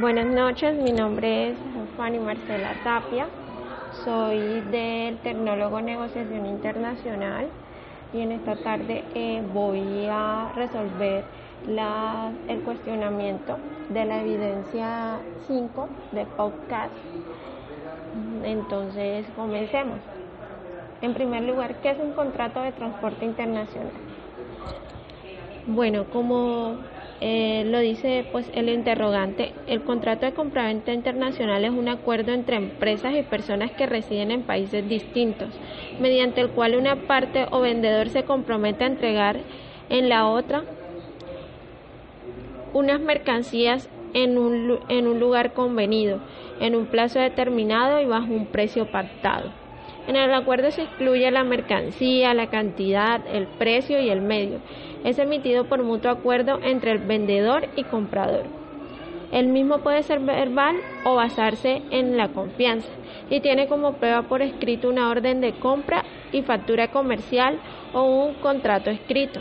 Buenas noches, mi nombre es Fanny Marcela Tapia, soy del Tecnólogo Negociación Internacional y en esta tarde eh, voy a resolver el cuestionamiento de la evidencia 5 de podcast. Entonces, comencemos. En primer lugar, ¿qué es un contrato de transporte internacional? Bueno, como eh, lo dice pues el interrogante, el contrato de compraventa internacional es un acuerdo entre empresas y personas que residen en países distintos, mediante el cual una parte o vendedor se compromete a entregar en la otra unas mercancías en un, en un lugar convenido, en un plazo determinado y bajo un precio pactado. En el acuerdo se incluye la mercancía, la cantidad, el precio y el medio. Es emitido por mutuo acuerdo entre el vendedor y comprador. El mismo puede ser verbal o basarse en la confianza y tiene como prueba por escrito una orden de compra y factura comercial o un contrato escrito.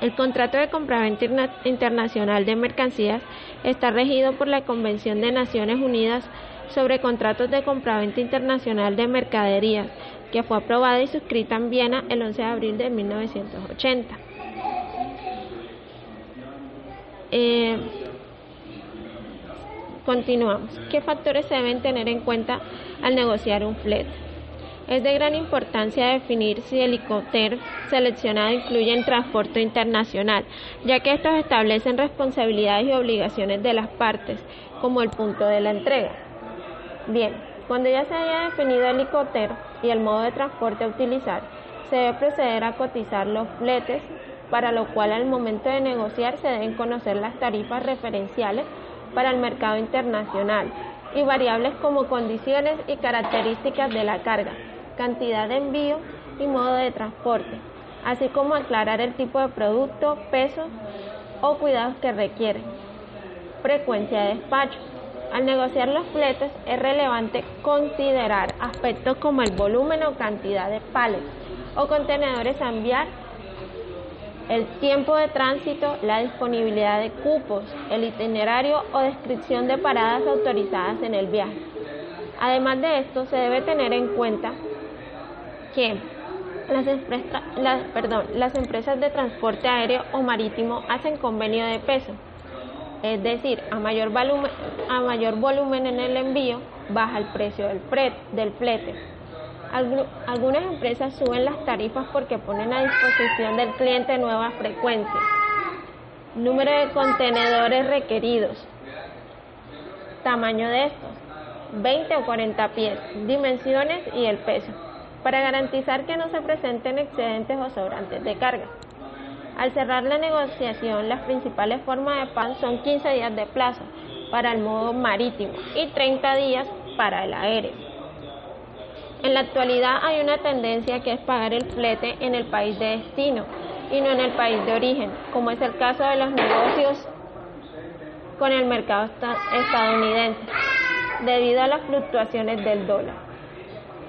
El contrato de compraventa internacional de mercancías está regido por la Convención de Naciones Unidas sobre contratos de compraventa internacional de mercaderías, que fue aprobada y suscrita en Viena el 11 de abril de 1980. Eh, continuamos. ¿Qué factores se deben tener en cuenta al negociar un flete? Es de gran importancia definir si el helicóptero seleccionado incluye el transporte internacional, ya que estos establecen responsabilidades y obligaciones de las partes, como el punto de la entrega. Bien, cuando ya se haya definido el helicóptero y el modo de transporte a utilizar, se debe proceder a cotizar los fletes, para lo cual al momento de negociar se deben conocer las tarifas referenciales para el mercado internacional y variables como condiciones y características de la carga, cantidad de envío y modo de transporte, así como aclarar el tipo de producto, peso o cuidados que requiere, frecuencia de despacho. Al negociar los fletes es relevante considerar aspectos como el volumen o cantidad de pales o contenedores a enviar, el tiempo de tránsito, la disponibilidad de cupos, el itinerario o descripción de paradas autorizadas en el viaje. Además de esto, se debe tener en cuenta que las, empresas de transporte aéreo o marítimo hacen convenio de peso es decir, a mayor, volumen, a mayor volumen en el envío, baja el precio del, del flete. Algunas empresas suben las tarifas porque ponen a disposición del cliente nuevas frecuencias. Número de contenedores requeridos. Tamaño de estos. 20 o 40 pies. Dimensiones y el peso. Para garantizar que no se presenten excedentes o sobrantes de carga. Al cerrar la negociación, las principales formas de pago son 15 días de plazo para el modo marítimo y 30 días para el aéreo. En la actualidad hay una tendencia que es pagar el flete en el país de destino y no en el país de origen, como es el caso de los negocios con el mercado estadounidense, debido a las fluctuaciones del dólar.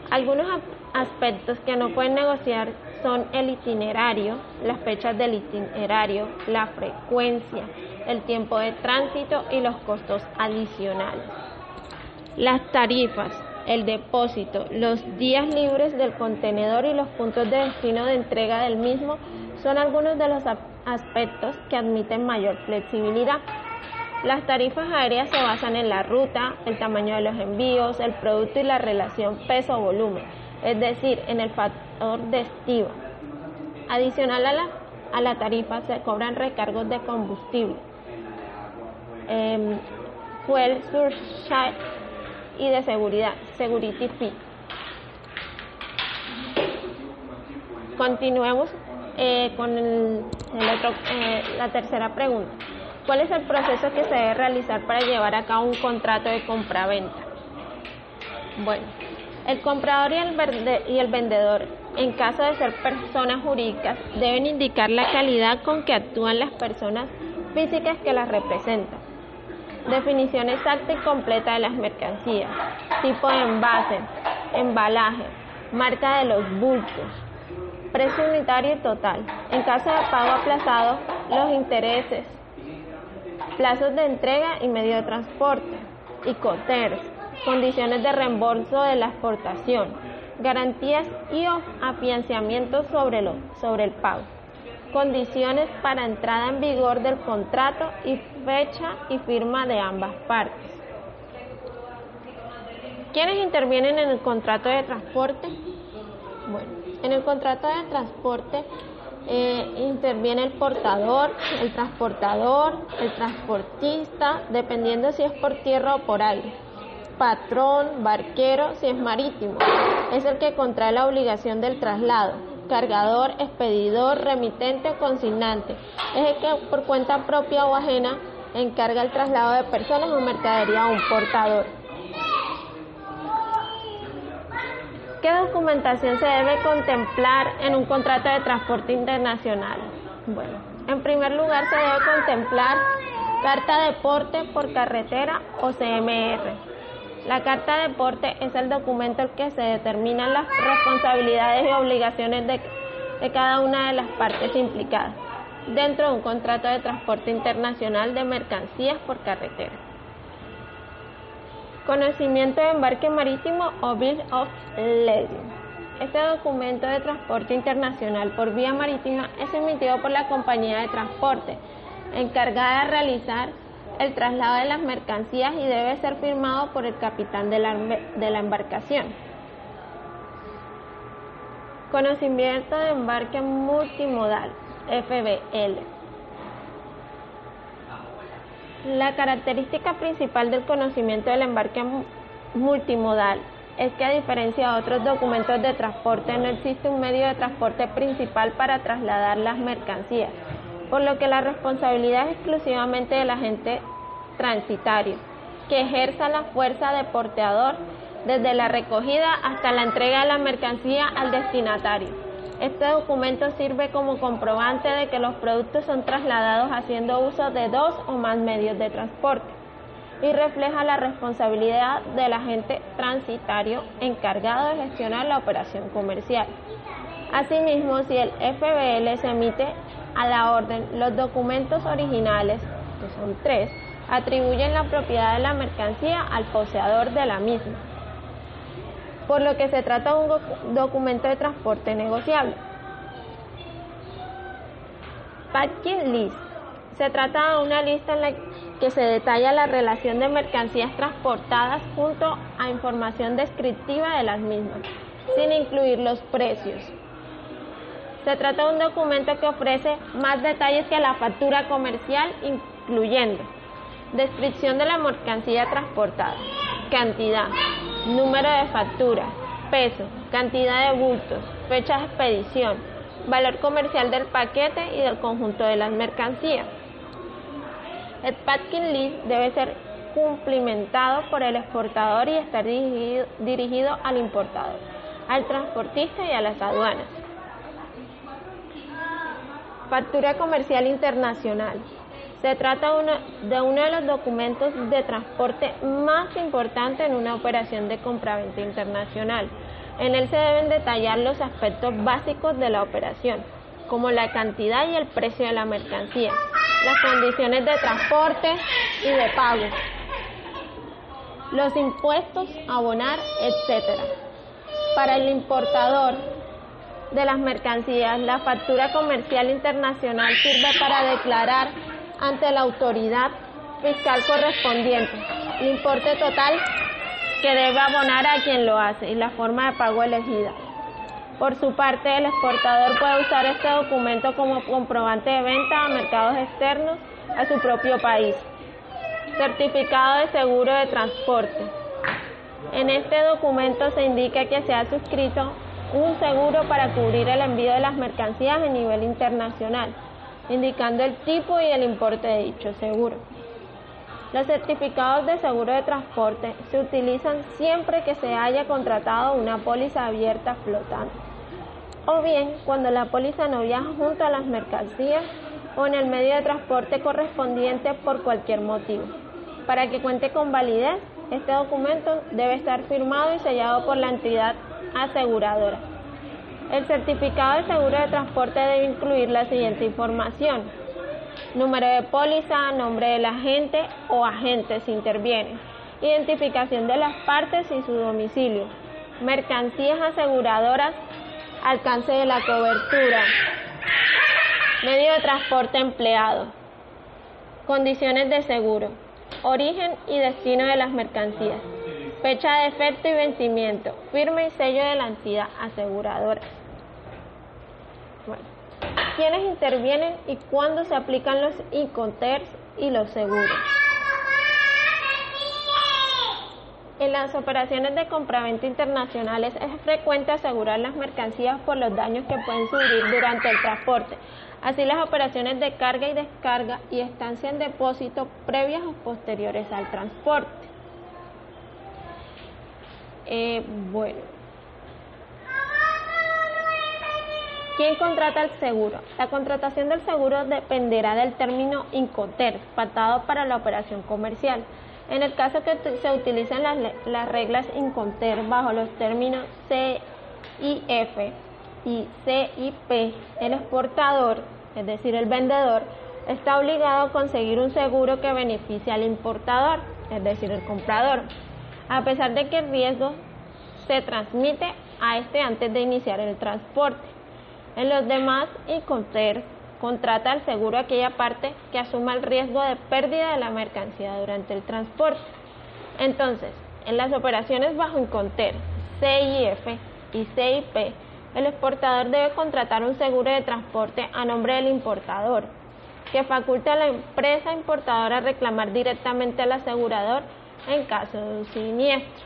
Algunos aspectos que no pueden negociar son el itinerario, las fechas del itinerario, la frecuencia, el tiempo de tránsito y los costos adicionales. Las tarifas, el depósito, los días libres del contenedor y los puntos de destino de entrega del mismo son algunos de los aspectos que admiten mayor flexibilidad. Las tarifas aéreas se basan en la ruta, el tamaño de los envíos, el producto y la relación peso-volumen es decir, en el factor de estiva. Adicional a la, a la tarifa se cobran recargos de combustible, eh, fuel surcharge y de seguridad, security fee. Continuemos eh, con el, otro, eh, la tercera pregunta. ¿Cuál es el proceso que se debe realizar para llevar a cabo un contrato de compra-venta? Bueno, el comprador y el, vendedor, en caso de ser personas jurídicas, deben indicar la calidad con que actúan las personas físicas que las representan. Definición exacta y completa de las mercancías, tipo de envase, embalaje, marca de los bultos, precio unitario y total. En caso de pago aplazado, los intereses, plazos de entrega y medio de transporte, ICOTERS, condiciones de reembolso de la exportación, garantías y afianzamiento sobre, lo, sobre el pago, condiciones para entrada en vigor del contrato y fecha y firma de ambas partes. ¿Quiénes intervienen en el contrato de transporte? Bueno, en el contrato de transporte eh, interviene el portador, el transportador, el transportista, dependiendo si es por tierra o por aire. Patrón, barquero, si es marítimo. Es el que contrae la obligación del traslado. Cargador, expedidor, remitente o consignante. Es el que por cuenta propia o ajena encarga el traslado de personas o mercadería a un portador. ¿Qué documentación se debe contemplar en un contrato de transporte internacional? Bueno, en primer lugar se debe contemplar carta de porte por carretera o CMR. La carta de porte es el documento en que se determinan las responsabilidades y obligaciones de, de cada una de las partes implicadas dentro de un contrato de transporte internacional de mercancías por carretera. Conocimiento de embarque marítimo o Bill of Lading. Este documento de transporte internacional por vía marítima es emitido por la compañía de transporte, encargada de realizar el traslado de las mercancías y debe ser firmado por el capitán de la, de la embarcación. Conocimiento de embarque multimodal, FBL. La característica principal del conocimiento del embarque multimodal es que a diferencia de otros documentos de transporte no existe un medio de transporte principal para trasladar las mercancías, por lo que la responsabilidad es exclusivamente del agente transitario, que ejerza la fuerza de porteador desde la recogida hasta la entrega de la mercancía al destinatario. Este documento sirve como comprobante de que los productos son trasladados haciendo uso de dos o más medios de transporte y refleja la responsabilidad del agente transitario encargado de gestionar la operación comercial. Asimismo, si el FBL se emite a la orden, los documentos originales, que son tres, atribuyen la propiedad de la mercancía al poseedor de la misma por lo que se trata de un documento de transporte negociable. Packing List. Se trata de una lista en la que se detalla la relación de mercancías transportadas junto a información descriptiva de las mismas, sin incluir los precios. Se trata de un documento que ofrece más detalles que la factura comercial, incluyendo descripción de la mercancía transportada, cantidad, número de factura, peso, cantidad de bultos, fecha de expedición, valor comercial del paquete y del conjunto de las mercancías. El packing list debe ser cumplimentado por el exportador y estar dirigido, dirigido al importador, al transportista y a las aduanas. Factura comercial internacional. Se trata de uno de los documentos de transporte más importantes en una operación de compraventa internacional. En él se deben detallar los aspectos básicos de la operación, como la cantidad y el precio de la mercancía, las condiciones de transporte y de pago, los impuestos a abonar, etc. Para el importador de las mercancías, la factura comercial internacional sirve para declarar ante la autoridad fiscal correspondiente, el importe total que debe abonar a quien lo hace y la forma de pago elegida. Por su parte, el exportador puede usar este documento como comprobante de venta a mercados externos a su propio país. Certificado de seguro de transporte. En este documento se indica que se ha suscrito un seguro para cubrir el envío de las mercancías a nivel internacional indicando el tipo y el importe de dicho seguro. Los certificados de seguro de transporte se utilizan siempre que se haya contratado una póliza abierta flotante, o bien cuando la póliza no viaja junto a las mercancías o en el medio de transporte correspondiente por cualquier motivo. Para que cuente con validez, este documento debe estar firmado y sellado por la entidad aseguradora. El certificado de seguro de transporte debe incluir la siguiente información. número de póliza, nombre del agente o agentes si intervienen, identificación de las partes y su domicilio, mercancías aseguradoras, alcance de la cobertura, medio de transporte empleado, condiciones de seguro, origen y destino de las mercancías, fecha de efecto y vencimiento, firma y sello de la entidad aseguradora. Bueno, ¿quiénes intervienen y cuándo se aplican los ICONTERS y los seguros? En las operaciones de compraventa internacionales es frecuente asegurar las mercancías por los daños que pueden sufrir durante el transporte, así las operaciones de carga y descarga y estancia en depósito previas o posteriores al transporte. Eh, bueno. ¿Quién contrata el seguro? La contratación del seguro dependerá del término INCOTER, patado para la operación comercial. En el caso que se utilicen las, las reglas INCOTER bajo los términos CIF y CIP, el exportador, es decir, el vendedor, está obligado a conseguir un seguro que beneficie al importador, es decir, el comprador a pesar de que el riesgo se transmite a este antes de iniciar el transporte. En los demás, Incoter contrata al seguro aquella parte que asuma el riesgo de pérdida de la mercancía durante el transporte. Entonces, en las operaciones bajo Inconter, CIF y CIP, el exportador debe contratar un seguro de transporte a nombre del importador, que faculta a la empresa importadora a reclamar directamente al asegurador en caso de un siniestro.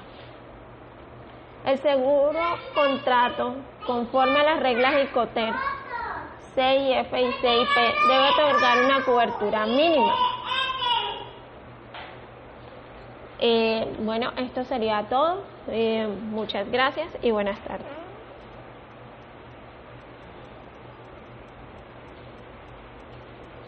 El seguro contrato, conforme a las reglas ICOTER, CIF y CIP, debe otorgar una cobertura mínima. Eh, bueno, esto sería todo. Eh, muchas gracias y buenas tardes.